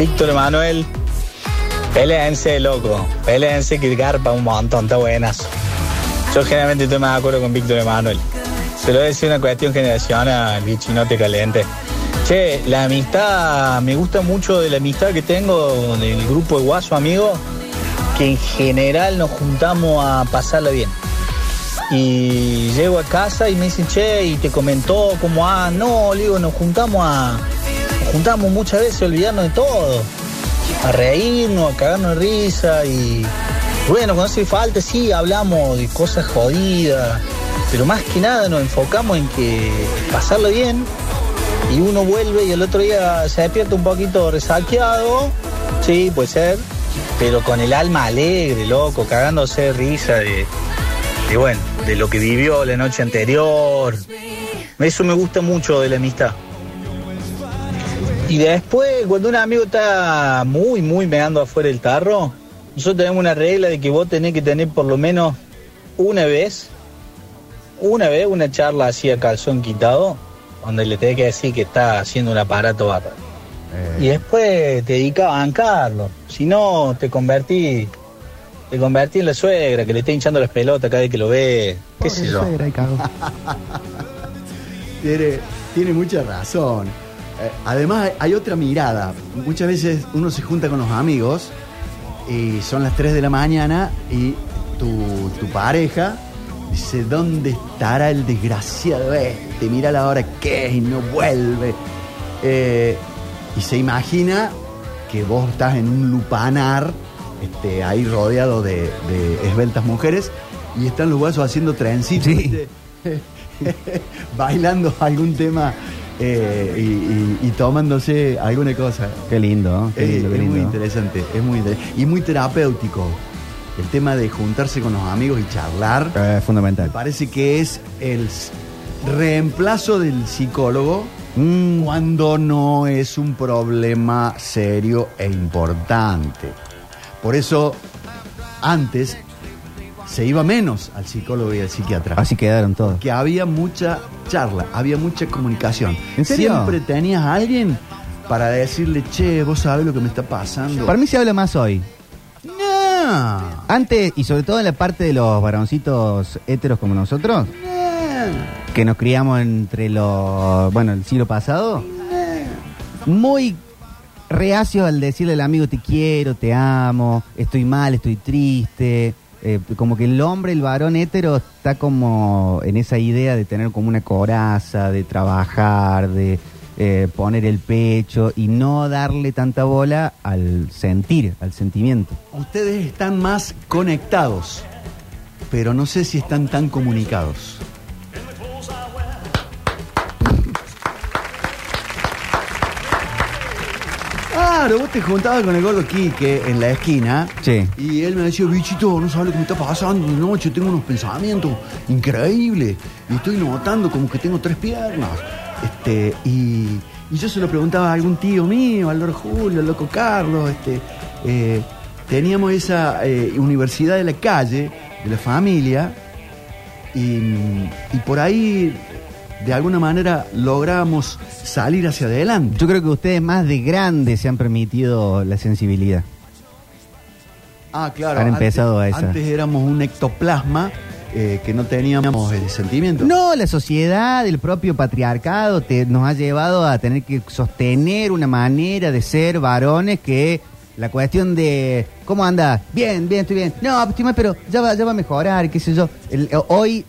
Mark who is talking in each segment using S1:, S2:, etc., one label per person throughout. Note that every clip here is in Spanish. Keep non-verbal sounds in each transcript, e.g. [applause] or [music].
S1: Víctor Emanuel, peleense, loco. Peleense que garpa un montón, está buenas. Yo generalmente estoy más de acuerdo con Víctor Emanuel. Se lo voy a decir una cuestión generacional, bichinote caliente. Che, la amistad, me gusta mucho de la amistad que tengo del grupo de Guaso Amigos, que en general nos juntamos a pasarla bien. Y llego a casa y me dicen, che, y te comentó cómo, ah, no, le digo, nos juntamos a. Juntamos muchas veces a olvidarnos de todo. A reírnos, a cagarnos de risa y. Bueno, cuando hace falta, sí, hablamos de cosas jodidas. Pero más que nada nos enfocamos en que pasarlo bien. Y uno vuelve y el otro día se despierta un poquito resaqueado. Sí, puede ser. Pero con el alma alegre, loco, cagándose de risa de, de bueno, de lo que vivió la noche anterior. Eso me gusta mucho de la amistad. Y después, cuando un amigo está muy, muy meando afuera del tarro, nosotros tenemos una regla de que vos tenés que tener por lo menos una vez, una vez una charla así a calzón quitado, donde le tenés que decir que está haciendo un aparato bárbaro. Y después te dedicas a bancarlo. Si no, te convertí, te convertí en la suegra, que le está hinchando las pelotas cada vez que lo ve. ¿Qué sé yo? [laughs]
S2: Tiene, tiene mucha razón. Eh, además, hay otra mirada. Muchas veces uno se junta con los amigos y son las 3 de la mañana y tu, tu pareja dice, ¿dónde estará el desgraciado este? Mira la hora que es y no vuelve. Eh, y se imagina que vos estás en un lupanar, este, ahí rodeado de, de esbeltas mujeres, y están los guasos haciendo trencitos, [laughs] bailando algún tema eh, y, y- y tomándose alguna cosa.
S3: Qué lindo, qué
S2: Eh,
S3: lindo, qué
S2: es muy
S3: lindo.
S2: interesante, es muy inter- y muy terapéutico. El tema de juntarse con los amigos y charlar,
S3: Eh,
S2: me
S3: fundamental.
S2: parece que es el reemplazo del psicólogo
S3: Mm,
S2: cuando no es un problema serio e importante. Por eso, antes se iba menos al psicólogo y al psiquiatra.
S3: así quedaron todos.
S2: Que había mucha charla, había mucha comunicación.
S3: ¿En serio?
S2: Siempre tenías a alguien para decirle, che, vos sabés lo que me está pasando.
S3: Para mí se habla más hoy.
S2: No,
S3: Antes, y sobre todo en la parte de los varoncitos héteros como nosotros,
S2: no,
S3: que nos criamos entre los, bueno, el siglo pasado, muy reacios al decirle al amigo te quiero, te amo, estoy mal, estoy triste. Eh, como que el hombre, el varón hétero, está como en esa idea de tener como una coraza, de trabajar, de eh, poner el pecho y no darle tanta bola al sentir, al sentimiento.
S2: Ustedes están más conectados, pero no sé si están tan comunicados. Claro, vos te juntabas con el gordo Quique en la esquina
S3: Sí.
S2: y él me decía, bichito, no sabes lo que me está pasando de noche, tengo unos pensamientos increíbles y estoy notando como que tengo tres piernas. Este, y, y yo se lo preguntaba a algún tío mío, al Lord Julio, al loco Carlos, este, eh, teníamos esa eh, universidad de la calle, de la familia, y, y por ahí de alguna manera logramos salir hacia adelante.
S3: Yo creo que ustedes más de grandes se han permitido la sensibilidad.
S2: Ah, claro.
S3: Han empezado a esa.
S2: Antes éramos un ectoplasma eh, que no teníamos el sentimiento.
S3: No, la sociedad, el propio patriarcado te, nos ha llevado a tener que sostener una manera de ser varones que la cuestión de cómo anda, bien, bien, estoy bien, no, pero ya va, ya va a mejorar, qué sé yo. El- hoy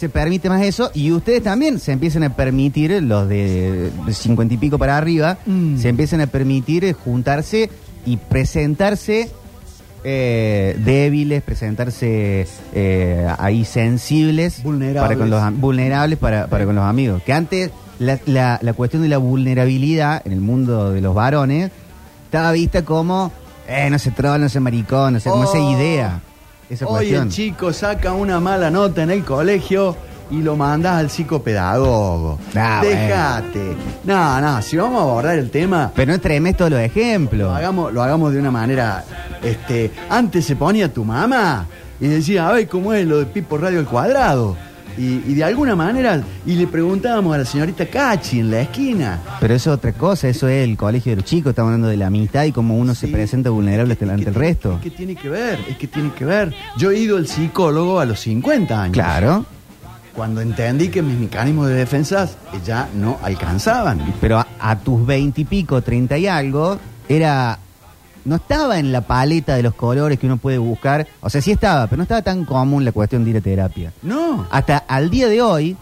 S3: se permite más eso y ustedes también se empiezan a permitir, los de cincuenta y pico para arriba,
S2: Mm.
S3: se empiezan a permitir eh, juntarse y presentarse eh, débiles, presentarse eh, ahí sensibles,
S2: Vulnerables.
S3: para con los vulnerables para, para con los amigos. Que antes la, la- la cuestión de la vulnerabilidad en el mundo de los varones estaba vista como, eh, no se troll, no se maricón, o sea, como esa
S2: Oh.
S3: idea, esa
S2: Hoy el chico saca una mala nota en el colegio y lo mandas al psicopedagogo.
S3: Ah,
S2: Déjate. No, no, si vamos a abordar el tema,
S3: Pero no extremes todos los ejemplos.
S2: lo hagamos, lo hagamos de una manera. Este, antes se ponía tu mamá y decía, a ver cómo es lo de Pipo Radio al cuadrado. Y, y de alguna manera, y le preguntábamos a la señorita Cachi en la esquina.
S3: Pero eso es otra cosa, eso es el colegio de los chicos, estamos hablando de la amistad y cómo uno se presenta vulnerable ante el resto.
S2: Es que tiene que ver, es que tiene que ver. Yo he ido al psicólogo a los 50 años.
S3: Claro,
S2: Cuando entendí que mis mecanismos de defensa ya no alcanzaban.
S3: pero a, a tus veintipico, treinta y algo, era. No estaba en la paleta de los colores que uno puede buscar. O sea, sí estaba, pero no estaba tan común la cuestión de ir a terapia.
S2: No.
S3: Hasta al día de hoy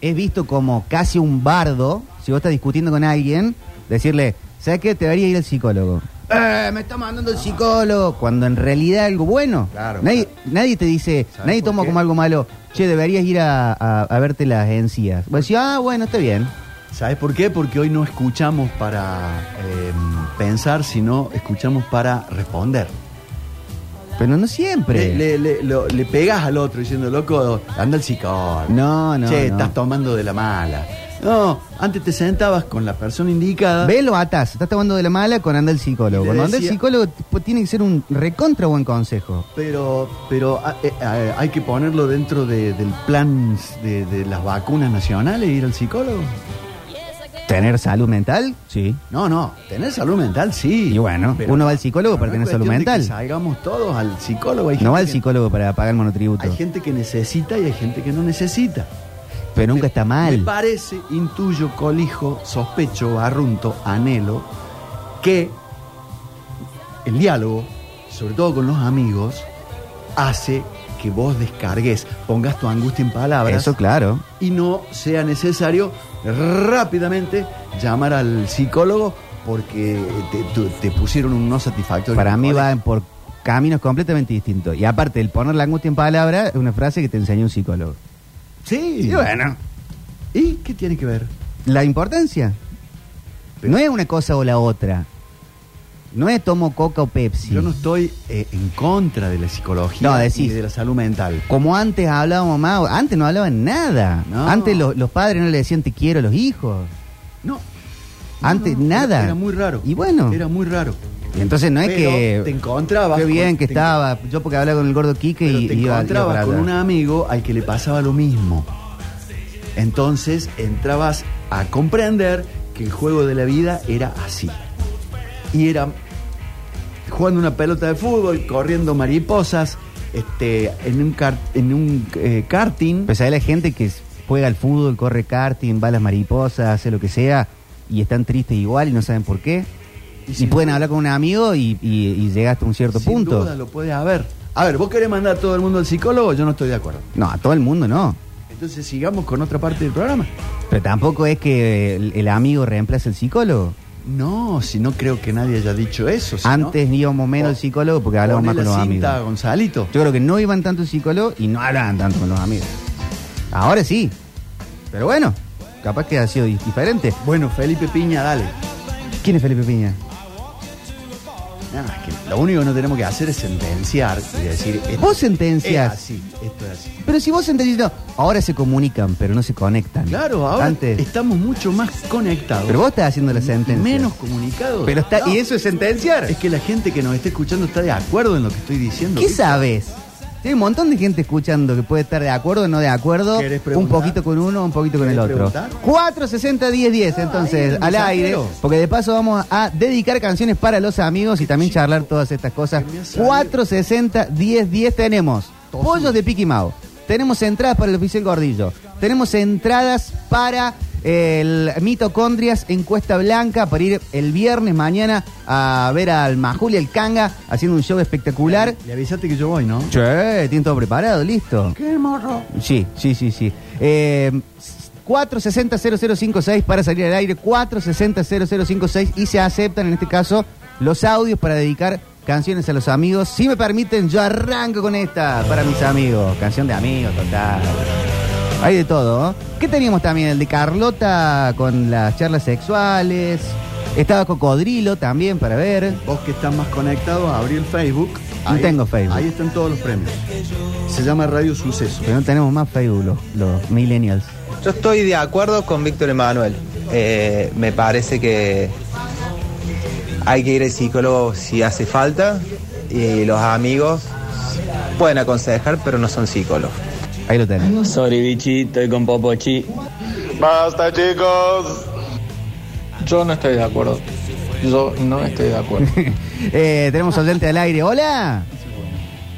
S3: es visto como casi un bardo, si vos estás discutiendo con alguien, decirle, ¿sabes qué? Te debería ir al psicólogo. "Eh, me está mandando el psicólogo. Cuando en realidad algo bueno.
S2: Claro,
S3: Nadie, nadie te dice,
S2: ¿Sabes
S3: nadie toma
S2: qué?
S3: como algo malo, che, deberías ir a, a- a verte las encías. Vos decís, ah, bueno, está bien.
S2: ¿Sabes por qué? Porque hoy no escuchamos para eh, pensar, sino escuchamos para responder.
S3: Pero no siempre.
S2: Le, le- le- lo- le pegas al otro diciendo, loco, anda al psicólogo.
S3: No, no,
S2: Che,
S3: no.
S2: estás tomando de la mala. No, antes te sentabas con la persona indicada.
S3: Ve, lo atás. Estás tomando de la mala con anda el psicólogo. Cuando anda el psicólogo tiene que ser un recontra buen consejo.
S2: Pero, pero eh, hay que ponerlo dentro de- del plan de, de las vacunas nacionales, ir al psicólogo.
S3: ¿Tener salud mental? Sí.
S2: No, no, tener salud mental sí.
S3: Y bueno,
S2: Pero
S3: uno
S2: no-
S3: va al psicólogo para
S2: no
S3: tener
S2: es
S3: salud
S2: de
S3: mental.
S2: que salgamos todos al psicólogo. Hay
S3: No va al
S2: que-
S3: psicólogo para pagar el monotributo.
S2: Hay gente que necesita y hay gente que no necesita.
S3: Pero nunca está
S2: Me
S3: mal.
S2: parece, intuyo, colijo, sospecho, arrunto, anhelo, que el diálogo, sobre todo con los amigos, hace que vos descargues, pongas tu angustia en palabras
S3: Eso claro.
S2: y no sea necesario rápidamente llamar al psicólogo porque te, tu- te pusieron un no satisfactorio.
S3: Para mí va por caminos completamente distintos. Y aparte, el poner la angustia en palabra es una frase que te enseñó un psicólogo.
S2: Sí.
S3: Y bueno,
S2: ¿Y qué tiene que ver?
S3: la importancia.
S2: Pero-
S3: no es una cosa o la otra. No es tomo coca o Pepsi.
S2: Yo no estoy eh, en contra de la psicología
S3: No,
S2: y de la salud mental.
S3: Como antes hablábamos más, antes no hablaban nada.
S2: No.
S3: Antes lo- los padres no le decían te quiero a los hijos.
S2: No.
S3: Antes,
S2: No,
S3: nada.
S2: Era, muy raro.
S3: Y bueno.
S2: Era muy raro.
S3: Y entonces no es
S2: Pero
S3: que...
S2: te encontrabas
S3: Qué bien
S2: con-
S3: que estaba. Yo porque hablaba con el gordo Quique
S2: Pero
S3: y
S2: te
S3: iba,
S2: encontrabas con un amigo al que le pasaba lo mismo. Entonces entrabas a comprender que el juego de la vida era así. Y era jugando una pelota de fútbol, corriendo mariposas, este, en un, car- en un eh, karting.
S3: Pues hay la gente que juega al fútbol, corre karting, va a las mariposas, hace lo que sea, y están tristes igual y no saben por qué.
S2: Y
S3: pueden
S2: duda-
S3: hablar con un amigo y, y, y llega hasta un cierto
S2: Sin
S3: punto.
S2: duda lo puede haber. A ver, ¿vos querés mandar a todo el mundo al psicólogo? Yo no estoy de acuerdo.
S3: No, a todo el mundo no.
S2: Entonces sigamos con otra parte del programa.
S3: Pero tampoco es que el, el amigo reemplace al psicólogo.
S2: No, si no creo que nadie haya dicho eso. si no-
S3: Antes íbamos menos al psicólogo porque hablábamos más con los
S2: a
S3: amigos.
S2: Gonzalito.
S3: Yo creo que no iban tanto al psicólogo y no hablaban tanto con los amigos. Ahora sí. Pero bueno, capaz que ha sido di- diferente.
S2: Bueno, Felipe Piña, dale.
S3: ¿Quién es Felipe Piña?
S2: Nada, es que lo único que no tenemos que hacer es sentenciar y decir. esto
S3: Vos
S2: Es
S3: sentencias.
S2: así, esto es así.
S3: Pero si vos sentencias, no, ahora se comunican, pero no se conectan.
S2: Claro, ahora
S3: Antes.
S2: estamos mucho más conectados.
S3: Pero vos estás haciendo la sentencia.
S2: menos comunicados.
S3: Pero está,
S2: No,
S3: ¿Y eso es sentenciar?
S2: Es que la gente que nos está escuchando está de acuerdo en lo que estoy diciendo.
S3: ¿Qué
S2: ¿viste?
S3: sabes? Hay un montón de gente escuchando que puede estar de acuerdo o no de acuerdo.
S2: ¿Querés
S3: Un poquito con uno, un poquito con el
S2: ¿Querés
S3: otro.
S2: preguntar?
S3: 460 10 10, entonces, al aire. Porque de paso vamos a dedicar canciones para los amigos y también charlar todas estas cosas.
S2: Que me ha salido.
S3: 460 10 10 tenemos pollos de Piqui Mau. Tenemos entradas para el oficial Gordillo. Tenemos entradas para el Mitocondrias Encuesta Blanca para ir el viernes mañana a ver al Majul y el Kanga haciendo un show espectacular.
S2: Le avisaste que yo voy, ¿no?
S3: Che, tiene todo preparado, listo.
S2: ¡Qué morro!
S3: Sí, sí, sí, sí. Eh, 460-0056 para salir al aire, 460-0056 y se aceptan en este caso los audios para dedicar canciones a los amigos. Si me permiten, yo arranco con esta para mis amigos. Canción de amigos, total. Hay de todo. ¿eh? ¿Qué teníamos también? El de Carlota con las charlas sexuales. Estaba Cocodrilo también para ver.
S2: Vos que estás más conectado, abrí el Facebook.
S3: No tengo Facebook.
S2: Ahí están todos los premios. Se llama Radio Suceso.
S3: Pero no tenemos más Facebook los, los millennials.
S4: Yo estoy de acuerdo con Víctor Emanuel. Eh, me parece que hay que ir al psicólogo si hace falta y los amigos pueden aconsejar, pero no son psicólogos.
S3: Ahí lo tenés.
S5: Sorry, bichi, estoy con Popochi.
S6: Basta, chicos.
S5: Yo no estoy de acuerdo. Yo no estoy de acuerdo. [laughs]
S3: Eh, tenemos oyente al aire. Hola.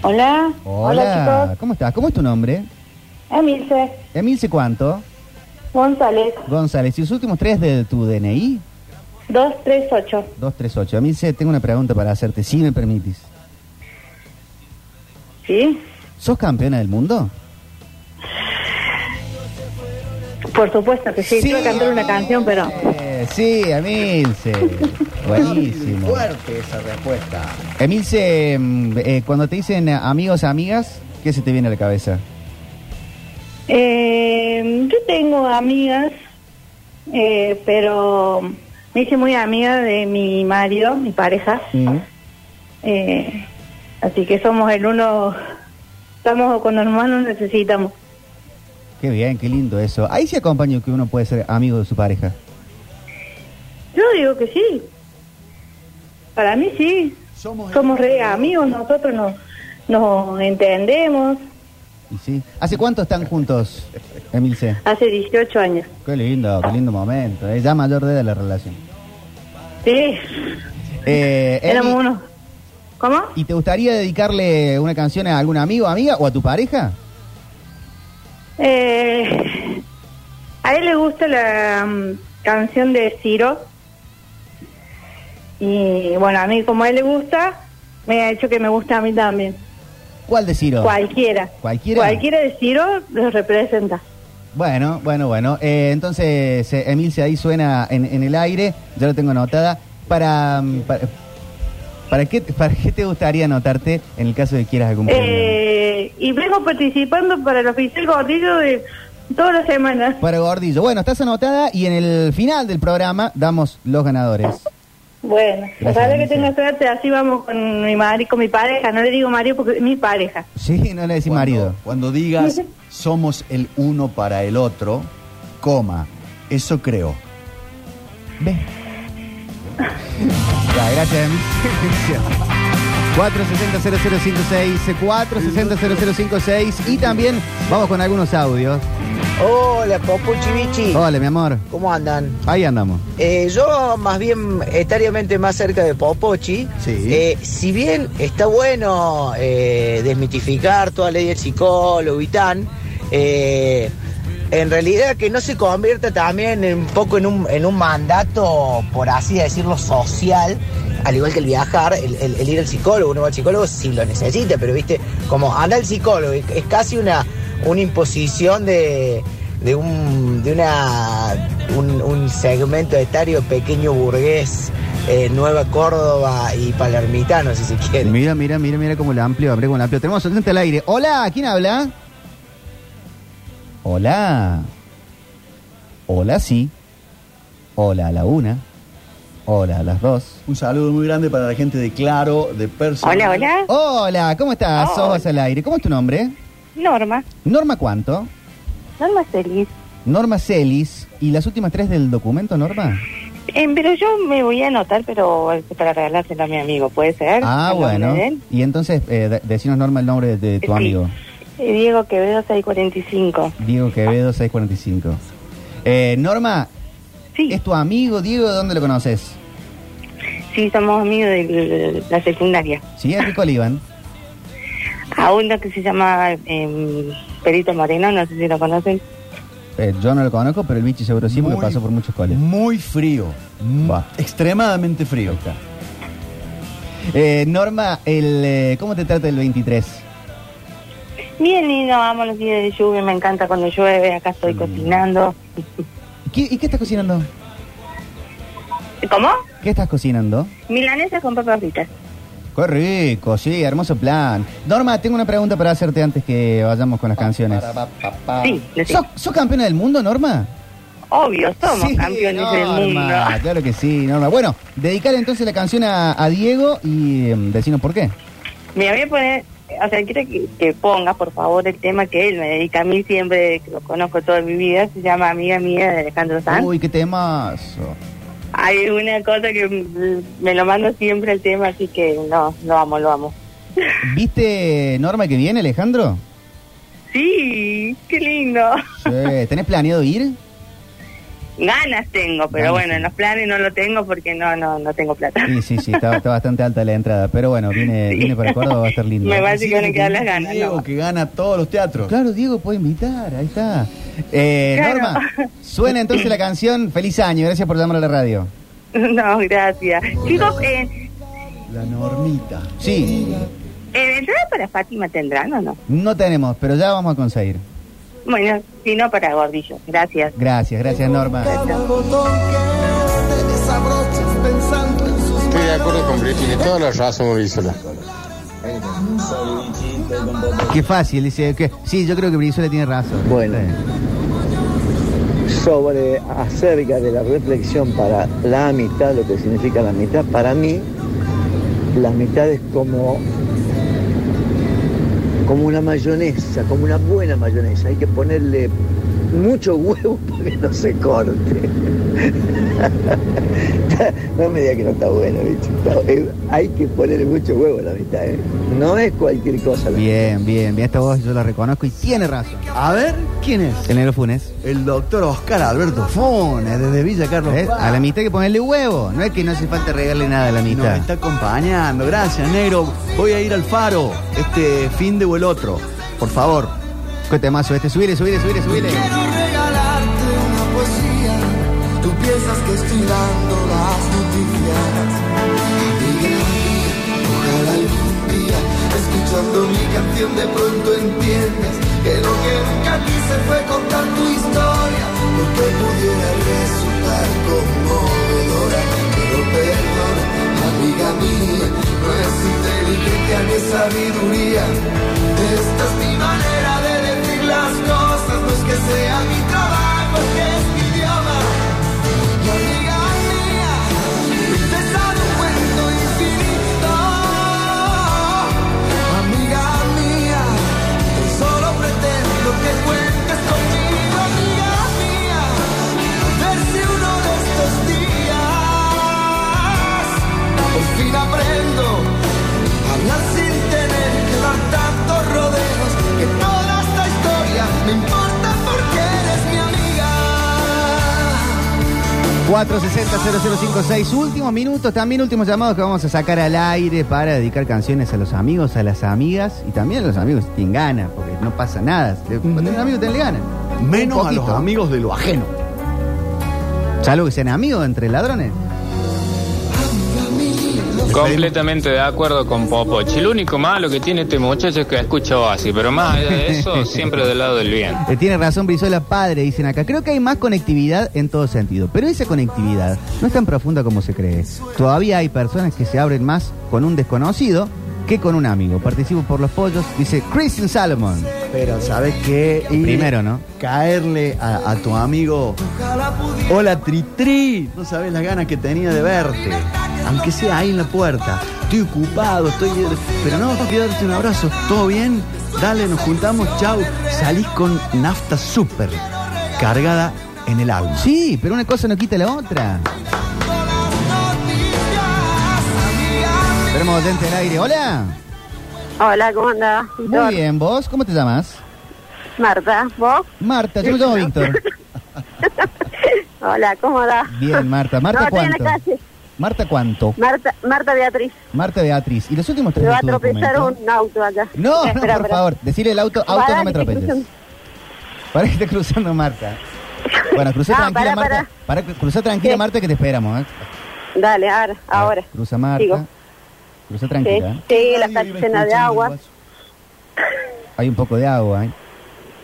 S7: Hola. Hola,
S3: ¿Cómo estás? ¿Cómo es tu nombre?
S7: chicos. Emilce
S3: Emilce, ¿cuánto?
S7: González,
S3: González. ¿Y los últimos tres de tu DNI?
S7: 238.
S3: 238. Emilce, tengo una pregunta para hacerte, si me permitís.
S7: ¿Sí?
S3: ¿Sos campeona del mundo?
S7: Por supuesto que sí. Tuve que cantar una canción, pero...
S3: Eh, sí, Emilce. Buenísimo.
S2: Fuerte esa respuesta.
S3: Emilce, mm, eh, cuando te dicen amigos, amigas, ¿qué se te viene a la cabeza?
S7: Eh, yo tengo amigas, eh, pero me hice muy amiga de mi marido, mi pareja.
S3: Mm.
S7: Eh, así que somos el uno... Estamos cuando hermanos necesitamos.
S3: Qué bien, qué lindo eso. Ahí se acompaña que uno puede ser amigo de su pareja.
S7: Yo digo que sí. Para mí sí.
S2: Somos,
S7: Somos re amigos, nosotros nos, nos entendemos.
S3: Y sí. ¿Hace cuánto están juntos, Emilce?
S7: Hace 18 años.
S3: Qué lindo, qué lindo momento. Es ya mayor de la relación.
S7: Sí,
S3: Eh,
S7: éramos unos. ¿Cómo?
S3: ¿Y te gustaría dedicarle una canción a algún amigo, amiga o a tu pareja?
S7: Eh, a él le gusta la mm, canción de Ciro. Y bueno, a mí como a él le gusta, me ha hecho que me gusta a mí también.
S3: ¿Cuál de Ciro?
S7: Cualquiera.
S3: ¿Cualquiera?
S7: Cualquiera de Ciro los representa.
S3: Bueno, bueno, bueno. Eh, entonces, eh, Emilce, ahí suena en, en el aire. Yo lo tengo anotada. Para, mm, para, ¿para qué, ¿Para qué te gustaría anotarte en el caso de que quieras algún premio?
S7: Eh, y vengo participando para el oficial gordillo de todas las semanas.
S3: Para Gordillo. Bueno, estás anotada y en el final del programa damos los ganadores.
S7: Bueno, ojalá que tenga suerte, así vamos con mi marido, con mi pareja, no le digo marido porque es mi pareja.
S3: Sí, no le decís
S2: Cuando-
S3: marido.
S2: Cuando digas [laughs] somos el uno para el otro, coma, eso creo.
S3: Ve. [laughs] Ya, gracias, Emilce. 460-0056, 460-0056 y también vamos con algunos audios.
S8: Hola, Popuchi Bichi.
S3: Hola, mi amor.
S8: ¿Cómo andan?
S3: Ahí andamos.
S8: Eh, yo más bien etariamente más cerca de Popochi.
S2: Sí.
S8: Eh, si bien está bueno eh, desmitificar toda ley del psicólogo y tan, eh, en realidad que no se convierta también un poco en un, en un mandato, por así decirlo, social, al igual que el viajar, el, ir al psicólogo, uno va al psicólogo si lo necesita, pero viste, como anda al psicólogo, es, casi una, una imposición de, de un, de una, un, un segmento etario pequeño burgués, eh, Nueva Córdoba y Palermitano, si se quiere.
S3: Mira, mira, mira, mira cómo el amplio, abre con el amplio. Tenemos oyente al aire. Hola, ¿quién habla? Hola. Hola, sí. Hola a la una. Hola a las dos.
S2: Un saludo muy grande para la gente de Claro, de Personal.
S7: Hola, hola.
S3: Hola, ¿cómo estás?
S7: Hola.
S3: Sos al aire. ¿Cómo es tu nombre?
S7: Norma.
S3: Norma, ¿cuánto?
S7: Norma feliz.
S3: Norma Celis. ¿Y las últimas tres del documento, Norma?
S7: Eh, pero yo me voy a anotar, pero para regalárselo a mi amigo, ¿puede ser?
S3: Ah,
S7: ¿El nombre
S3: bueno. Y entonces, eh, de- decinos, Norma, el nombre de, de tu
S7: Sí.
S3: amigo.
S7: Diego Quevedo 645.
S3: Diego Quevedo, 645. Eh, Norma,
S7: Sí,
S3: ¿es tu amigo, Diego? ¿Dónde lo conoces?
S7: sí, somos amigos de la secundaria.
S3: ¿Sí? ¿A qué iban?
S7: A uno que se llama eh, Perito Moreno, no sé si lo conocen.
S3: Eh, yo no lo conozco, pero el bicho seguro sí, porque pasó por muchos coles.
S2: Muy frío.
S3: Va.
S2: Extremadamente frío.
S3: Eh, Norma, el, eh, ¿cómo te trata el 23?
S7: Bien lindo, amo los días de lluvia, me encanta cuando llueve, acá estoy
S3: Mm.
S7: cocinando.
S3: ¿Qué- ¿Y qué estás cocinando?
S7: ¿Cómo?
S3: ¿Qué estás cocinando?
S7: Milanesa con papas fritas.
S3: Qué rico, sí, hermoso plan. Norma, tengo una pregunta para hacerte antes que vayamos con las canciones.
S7: Sí.
S3: ¿Sos, sos campeona del mundo, Norma?
S7: obvio, somos
S3: Sí,
S7: campeones del mundo.
S3: Claro que sí, Norma. Bueno, dedicar entonces la canción a, a Diego y em, decinos por qué.
S7: Me voy a poner, o sea, quiero que, que ponga, por favor, el tema que él me dedica a mí siempre, que lo conozco toda mi vida, se llama Amiga Mía de Alejandro Sanz.
S3: Uy, qué temazo.
S7: Hay una cosa que me lo mando siempre el tema, así que no, lo amo, lo amo. [laughs]
S3: ¿Viste Norma que viene, Alejandro?
S9: Sí, qué lindo.
S3: Sí, ¿Tenés planeado ir?
S9: Ganas tengo, pero
S3: Ganas
S9: bueno, en los planes no lo tengo porque no, no, no tengo plata.
S3: Sí, sí, sí, está, está bastante alta la entrada. Pero bueno, viene, [laughs]
S9: Sí.
S3: viene para Córdoba, va a estar lindo.
S9: Me parece que van a quedar las ganas.
S2: Diego
S9: no.
S2: que gana todos los teatros.
S3: Claro, Diego puede invitar, ahí está. Eh,
S9: Claro.
S3: Norma, suena entonces la canción Feliz Año, gracias por llamar a la radio. [laughs]
S9: No, gracias. Chicos, eh,
S2: La normita.
S3: Sí,
S9: ¿entrada para Fátima tendrán o no?
S3: no tenemos, pero ya vamos a conseguir.
S9: Bueno, si no, para Gordillo. Gracias.
S3: Gracias, gracias Norma.
S6: Estoy de acuerdo con Bri, tiene toda la razón, Brizola.
S3: Qué fácil, dice que sí, yo creo que Brizuela tiene razón.
S10: Bueno.
S3: Sí.
S10: sobre acerca de la reflexión para la amistad, lo que significa la amistad, para mí la amistad es como como una mayonesa, como una buena mayonesa, hay que ponerle mucho huevo [laughs] para que no se corte. [laughs] no me diga que no está bueno, bicho. Está- eh, hay que ponerle mucho huevo a la amistad, ¿eh? No es cualquier cosa. la
S3: Bien, bien, bien, esta voz yo la reconozco y tiene razón.
S2: A ver, ¿quién es?
S3: El negro Funes.
S2: El doctor Oscar Alberto Funes, desde Villa Carlos.
S3: A la mitad hay que ponerle huevo. No es que no hace falta regarle nada a la mitad.
S2: está acompañando. Gracias, negro. Voy a ir al faro este fin de o el otro. Por favor.
S3: ¿Qué temazo este? Subile, subile, subile, subile.
S11: regalarte una poesía. Tú piensas que estoy dando las noticias. Mía, ojalá algún día, escuchando mi canción, de pronto entiendas que lo que nunca quise fue contar tu historia, porque pudiera resultar conmovedora. Pero perdona, amiga mía, no es inteligencia ni sabiduría. Esta es mi manera de las cosas, no es que sea mi trabajo, es
S3: 460-0056, últimos minutos, también últimos llamados que vamos a sacar al aire para dedicar canciones a los amigos, a las amigas y también a los amigos que tienen ganas, porque no pasa nada. Cuando tenés amigos tenés ganas.
S2: Menos a los amigos de lo ajeno.
S3: Salvo que sean amigos entre ladrones.
S12: Completamente de acuerdo con Popochi. Lo único malo que tiene este muchacho es que escucha así, pero más allá de eso, [laughs] siempre del lado del bien.
S3: Eh, tiene razón Brizuela padre, dicen acá. Creo que hay más conectividad en todo sentido, pero esa conectividad no es tan profunda como se cree. Todavía hay personas que se abren más con un desconocido que con un amigo. Participo por los pollos, dice Christian Salomon.
S2: Pero ¿sabes qué? Ir-
S3: Primero, ¿no?
S2: Caerle a, a tu amigo. Hola, Tritri. No sabes las ganas que tenía de verte. Aunque sea ahí en la puerta. Estoy ocupado, estoy. Pero no, quiero darte un abrazo. ¿Todo bien? Dale, nos juntamos. Chau. Salís con nafta super cargada en el alma.
S3: Sí, pero una cosa no quita la otra. Tenemos oyente al aire. Hola.
S9: Hola, ¿cómo andás?
S3: Muy bien, ¿vos? ¿Cómo te llamas?
S9: Marta, ¿vos?
S3: Marta, yo me llamo Víctor. [laughs]
S9: Hola, ¿cómo andás?
S3: Bien, Marta. ¿Marta
S9: no, estoy en
S3: cuánto?
S9: la calle.
S3: Marta cuánto?
S9: Marta, Marta Beatriz.
S3: Marta Beatriz. ¿Y los últimos tres
S9: Me va a tropezar un auto acá.
S3: No, no,
S9: Espera,
S3: por
S9: espera.
S3: favor. Decirle el auto, auto
S9: Pará,
S3: no me
S9: cruzando.
S3: Para que esté cruzando Marta. Bueno, cruza
S9: No,
S3: tranquila,
S9: pará,
S3: Marta. Para, cruza tranquila. Marta, que te esperamos. ¿eh?
S9: Dale, ahora, ahora.
S3: Cruza Marta.
S9: Sigo.
S3: Cruza
S9: Sí,
S3: tranquila. ¿eh?
S9: sí, la calle llena de agua.
S3: Hay un poco de agua. ¿eh?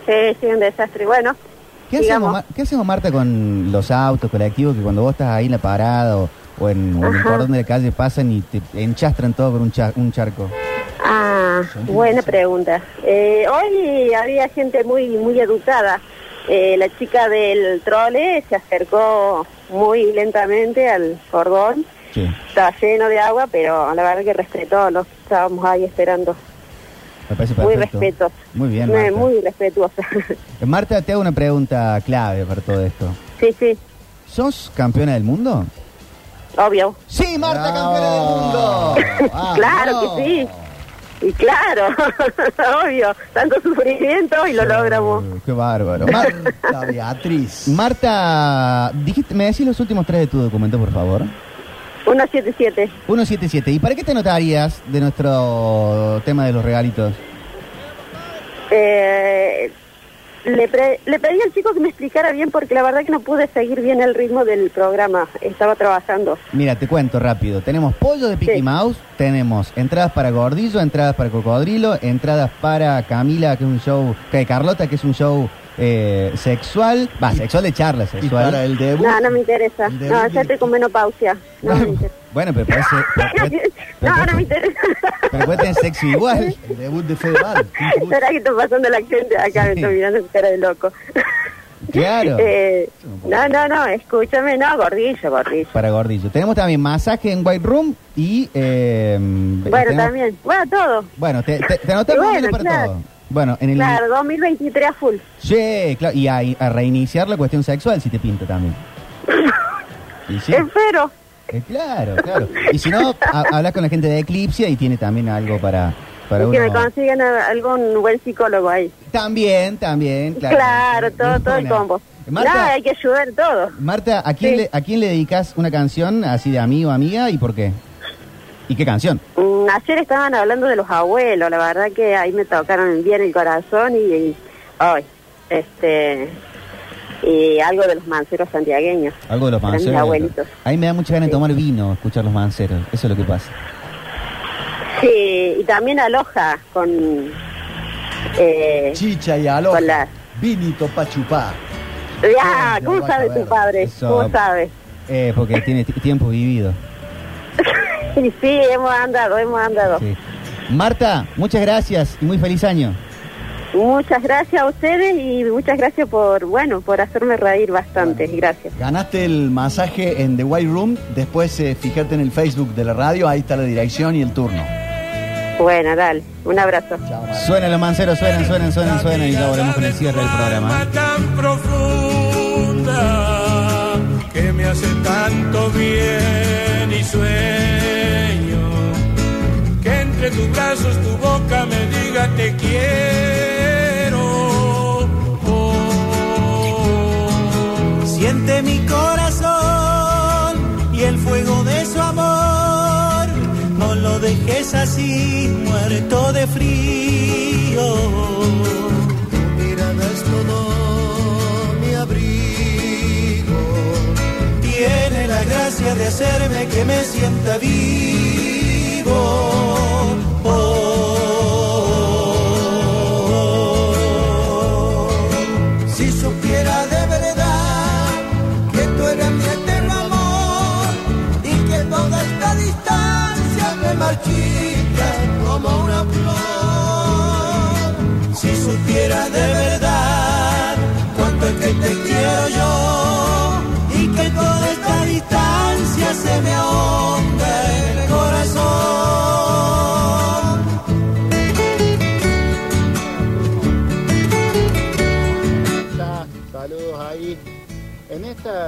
S9: Sí, sí, un desastre. Bueno,
S3: ¿Qué hacemos, ¿Qué hacemos, Marta, con los autos colectivos que cuando vos estás ahí en la parada o, o en, o en el cordón de la calle pasan y te enchastran todo por un, cha- un charco?
S9: Ah, buena pregunta. Eh, hoy había gente muy muy educada. Eh, la chica del trole se acercó muy lentamente al cordón.
S3: Sí.
S9: Estaba lleno de agua, pero la verdad que respetó. Los estábamos ahí esperando.
S3: Me parece
S9: Muy
S3: perfecto.
S9: respetuosa.
S3: Muy bien, Marta.
S9: Muy respetuosa. [laughs]
S3: Eh, Marta, te hago una pregunta clave para todo esto.
S9: sí, sí,
S3: ¿Sos campeona del mundo?
S9: obvio.
S3: Sí, Marta, campeona del mundo. [laughs] Ah,
S9: claro
S3: no.
S9: que sí. Y claro, [laughs] obvio, tanto sufrimiento y lo logramos.
S3: Qué bárbaro. Mar-
S2: La Beatriz.
S3: Marta, dijiste, me decís los últimos tres de tu documento, por favor.
S9: 177.
S3: 177. ¿Y para qué te anotarías de nuestro tema de los regalitos?
S9: Eh, le, pre- le pedí al chico que me explicara bien porque la verdad que no pude seguir bien el ritmo del programa. Estaba trabajando.
S3: Mira, te cuento rápido. Tenemos pollo de Picky
S9: Sí.
S3: Mouse, tenemos entradas para Gordillo, entradas para Cocodrilo, entradas para Camila, que es un show, que Carlota, que es un show eh, sexual, va, sexual de charla
S2: Y
S3: sexual.
S2: para el debut.
S9: No, no me interesa. No, ya estoy con menopausia. No me interesa.
S3: Bueno, pero parece, [laughs]
S9: No, no me interesa.
S3: pero puede tener sexo igual. [laughs]
S2: El debut de Fedeval.
S9: ¿Será que está pasando la gente acá? Me está mirando cara de loco.
S3: Claro. [laughs]
S9: Eh, no, no, no, escúchame, no, gordillo, gordillo.
S3: Para Gordillo. Tenemos también masaje en White Room y... eh,
S9: Bueno,
S3: tenemos-
S9: también. Bueno, todo.
S3: Bueno, te, te, te anotamos
S9: Bueno,
S3: bien para
S9: claro.
S3: todo. Bueno, en el...
S9: Claro, 2023 a full.
S3: Sí, claro, y a, a reiniciar la cuestión sexual si te pinta también. [laughs] Y sí,
S9: Espero.
S3: eh, claro, claro. Y si no, ha- hablas con la gente de Eclipse y tiene también algo para, para
S9: Y que me
S3: uno.
S9: consigan a- algún buen psicólogo ahí.
S3: También, también, claro.
S9: Claro, todo, todo el combo.
S3: Marta-
S9: Nada, hay que ayudar todo.
S3: Marta, ¿a quién,
S9: Sí.
S3: le, ¿a quién le dedicas una canción así de amigo o amiga y por qué? ¿Y qué canción?
S9: Mm, Ayer estaban hablando de los abuelos, la verdad que ahí me tocaron bien el corazón y, y ay, este y algo de los manceros santiagueños.
S3: Algo de los
S9: Para mis
S3: manceros.
S9: abuelitos.
S3: A mí me da mucha ganas de tomar vino, escuchar los manceros. Eso es lo que pasa.
S9: Sí, y también aloja con eh,
S2: Chicha y aloja. Vinito pa' chupar.
S9: ya,
S2: Ay,
S9: ¿cómo sabe tu padre?
S3: Eso-
S9: ¿Cómo sabe?
S3: Eh, porque tiene tiempo vivido.
S9: Sí, sí, hemos andado, hemos andado.
S3: Sí. Marta, muchas gracias y muy feliz año.
S9: Muchas gracias a ustedes y muchas gracias por, bueno, por hacerme reír bastante. Gracias.
S2: Ganaste el masaje en The White Room. Después eh, fíjate en el Facebook de la radio. Ahí está la dirección y el turno.
S9: Bueno, dale, un abrazo.
S2: Chao.
S3: Suenan los manceros, suenan, suenan, suenan, suenan y ya volvemos con el cierre del programa.
S13: De frío. Tu mirada es todo mi abrigo. Tiene la gracia de hacerme que me sienta vivo.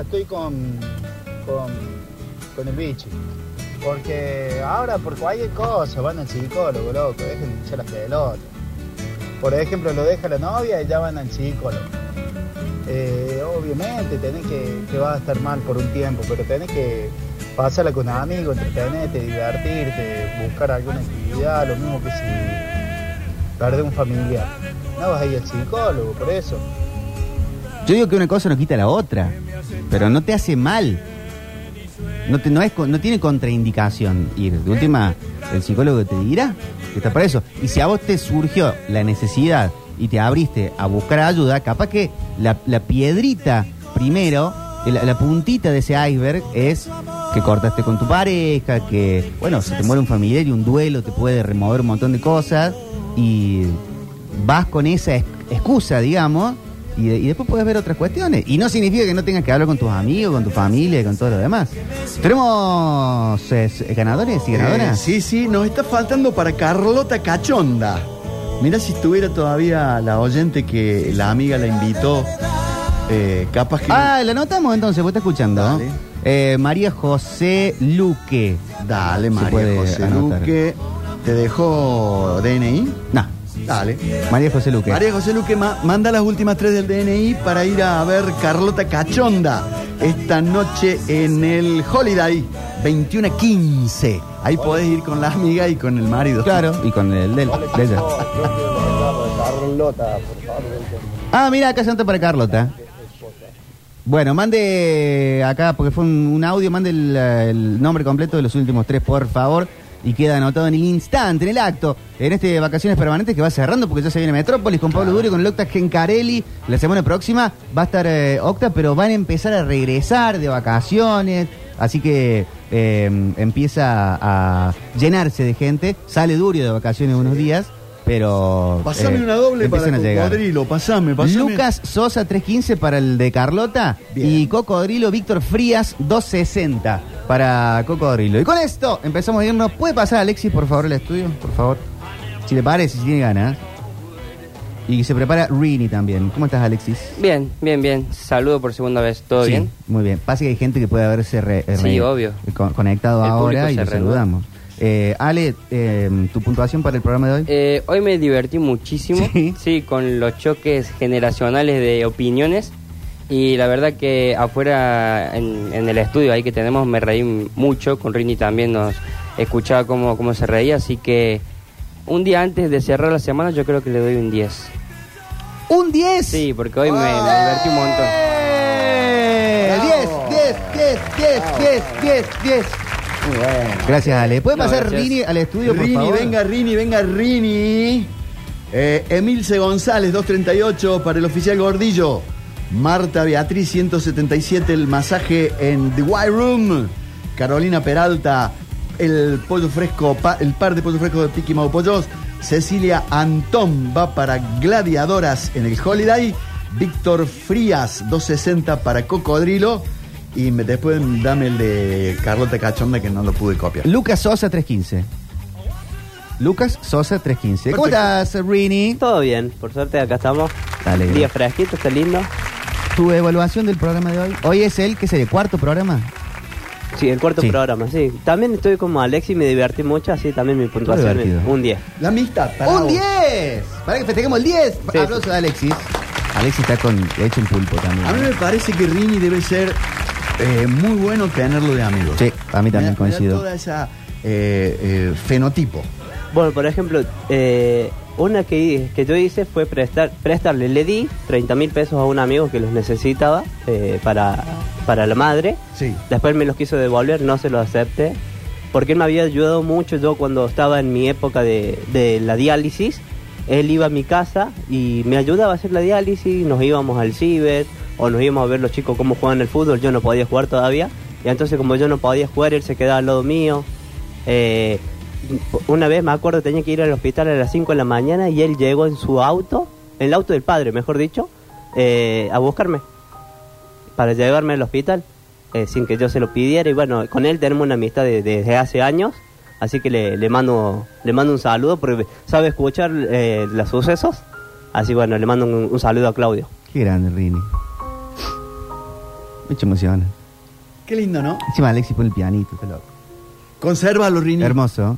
S14: Estoy con, con, el bichi. Porque ahora, por cualquier cosa, van al psicólogo, loco, dejen de echar las pelotas. Por ejemplo, lo deja la novia y ya van al psicólogo. Eh, obviamente, tenés que, que vas a estar mal por un tiempo, pero tenés que pasarla con amigos, entretenerte, divertirte, buscar alguna actividad, lo mismo que si perdés un familiar. No vas a ir al psicólogo, por eso.
S3: Yo digo que una cosa no quita la otra, pero no te hace mal. No, te, no, es, no tiene contraindicación ir. De última, el psicólogo te dirá que está para eso. Y si a vos te surgió la necesidad y te abriste a buscar ayuda, capaz que la, piedrita primero, la, puntita de ese iceberg es que cortaste con tu pareja, que, bueno, se te muere un familiar y un duelo te puede remover un montón de cosas y vas con esa ex- excusa, digamos, y, de- y después puedes ver otras cuestiones. Y no significa que no tengas que hablar con tus amigos, con tu familia y con todo lo demás. ¿Tenemos eh, ganadores y ganadoras?
S2: Eh, sí, sí, nos está faltando para Carlota Cachonda. Mira si estuviera todavía la oyente que la amiga la invitó. eh, capaz que.
S3: Ah, la anotamos entonces, vos estás escuchando.
S2: Dale.
S3: Eh, María José Luque.
S2: Dale, María José
S3: anotar.
S2: Luque. ¿Te dejó DNI?
S3: No.
S2: Dale.
S3: María José Luque.
S2: María José Luque ma- manda las últimas tres del DNI para ir a ver Carlota Cachonda esta noche en el Holiday 21 a 15. Ahí podés ir con la amiga y con el marido.
S3: Claro, y con el del, de ella.
S10: Carlota, por favor.
S3: Ah, mira, acá se para Carlota. Bueno, mande acá, porque fue un, un audio, mande el, el nombre completo de los últimos tres, por favor. Y queda anotado en el instante, en el acto, en este Vacaciones Permanentes que va cerrando, porque ya se viene Metrópolis con Pablo Duro y con el Octa Gencarelli. La semana próxima va a estar eh, Octa, pero van a empezar a regresar de vacaciones. Así que eh, empieza a llenarse de gente. Sale Durio de vacaciones unos días, pero.
S2: Pasame
S3: eh,
S2: una doble para. Cocodrilo, pasame, pasame.
S3: Lucas Sosa 315 para el de Carlota y Cocodrilo Víctor Frías 260 para Cocodrilo. Y con esto empezamos a irnos. ¿Puede pasar Alexis, por favor, al estudio? Por favor. Si le parece, si tiene ganas. Y se prepara Rini también. ¿Cómo estás, Alexis?
S15: Bien, bien, bien. Saludo por segunda vez. ¿Todo
S3: Sí,
S15: bien?
S3: Muy bien. Pasa que hay gente que puede haberse re-
S15: Sí, obvio.
S3: con- conectado
S15: El
S3: ahora y
S15: se
S3: lo saludamos. Eh, Ale, eh, ¿tu puntuación para el programa de hoy?
S15: Eh, hoy me divertí muchísimo. Sí. con los choques generacionales de opiniones. Y la verdad que afuera, en, en el estudio ahí que tenemos, me reí mucho. Con Rini también nos escuchaba cómo, cómo se reía. Así que un día antes de cerrar la semana, yo creo que le doy un 10.
S3: ¿Un 10?
S15: Sí, porque hoy me, me divertí un montón.
S3: Eh, 10, 10, 10, 10, 10, 10, 10. Gracias, Ale. ¿Puede
S2: No,
S3: pasar
S2: gracias.
S3: Rini al estudio, por
S2: Rini,
S3: favor?
S2: venga, Rini, venga, Rini. Eh, Emilce González, 238 para el oficial Gordillo. Marta Beatriz, 177, el masaje en The White Room. Carolina Peralta, el pollo fresco, pa- el par de pollo fresco de Piqui Mau Pollos. Cecilia Antón va para Gladiadoras en el Holiday. Víctor Frías, 260 para Cocodrilo. Y me- después dame el de Carlota Cachonda que no lo pude copiar.
S3: Lucas Sosa 315. Lucas Sosa 315. ¿Cómo
S16: Perfecto.
S3: estás, Rini?
S16: Todo bien, por suerte acá estamos.
S3: Dale,
S16: Día fresquito, está lindo.
S3: ¿Tu evaluación del programa de hoy? Hoy es el que se de cuarto programa.
S16: Sí, el cuarto
S3: Sí.
S16: programa, sí. También estoy como Alexi, me divertí mucho, así también mi puntuación es
S3: divertido.
S16: un 10.
S2: La amistad,
S3: ¡Un 10! Para que festejemos el 10.
S16: Sí,
S3: Aplausos a Alexis. Alexis está con hecho un pulpo también.
S2: A mí me parece que Rini debe ser eh, muy bueno tenerlo de amigo.
S3: Sí, a mí también
S2: Me da- me da
S3: coincido.
S2: toda esa eh, eh, fenotipo.
S16: Bueno, por ejemplo, eh, una que, que yo hice fue prestar, prestarle, le di 30 mil pesos a un amigo que los necesitaba eh, para, para la madre.
S2: Sí.
S16: Después me los quiso devolver, no se los acepté. Porque él me había ayudado mucho yo cuando estaba en mi época de, de la diálisis. Él iba a mi casa y me ayudaba a hacer la diálisis, nos íbamos al ciber o nos íbamos a ver los chicos cómo juegan el fútbol, yo no podía jugar todavía. Y entonces como yo no podía jugar, él se quedaba al lado mío. Eh, una vez me acuerdo tenía que ir al hospital a las 5 de la mañana y él llegó en su auto, en el auto del padre, mejor dicho, eh, a buscarme para llevarme al hospital eh, sin que yo se lo pidiera y bueno con él tenemos una amistad de- desde hace años así que le, le mando le mando un saludo porque sabe escuchar eh, los sucesos así bueno le mando un, un saludo a Claudio
S3: Qué grande, Rini. Mucha emoción.
S2: Qué lindo, ¿no?
S3: Encima Alexis pone el pianito, qué loco.
S2: Consérvalo, Rini.
S3: Hermoso.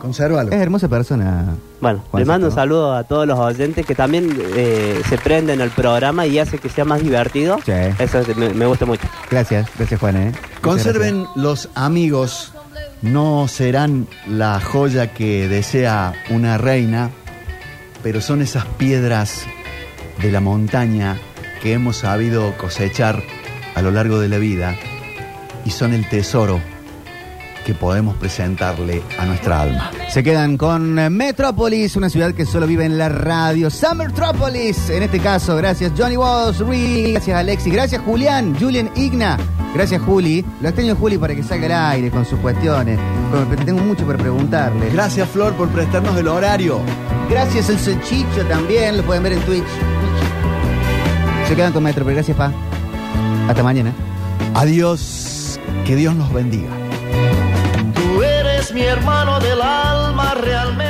S2: Consérvalo.
S3: Es hermosa persona.
S16: bueno le
S3: Juancito.
S16: mando un saludo a todos los oyentes que también eh, se prenden al programa y hace que sea más divertido
S3: Sí.
S16: eso es- me, me gusta mucho
S3: Gracias, gracias Juan. ¿eh? Muchas
S2: Conserven los amigos, no serán la joya que desea una reina, pero son esas piedras de la montaña que hemos sabido cosechar a lo largo de la vida y son el tesoro que podemos presentarle a nuestra alma.
S3: Se quedan con eh, Metrópolis, una ciudad que solo vive en la radio. Summertrópolis, en este caso, gracias Johnny Walls, Rini, gracias Alexis, gracias Julián, Julian Igna, gracias Juli. Lo extraño Juli para que salga al aire con sus cuestiones. Pero tengo mucho para preguntarle.
S2: Gracias Flor por prestarnos el horario.
S3: Gracias el Chicho también, lo pueden ver en Twitch. Se quedan con Metro, pero gracias, pa. Hasta mañana.
S2: Adiós, que Dios nos bendiga.
S13: Tú eres mi hermano del alma realmente.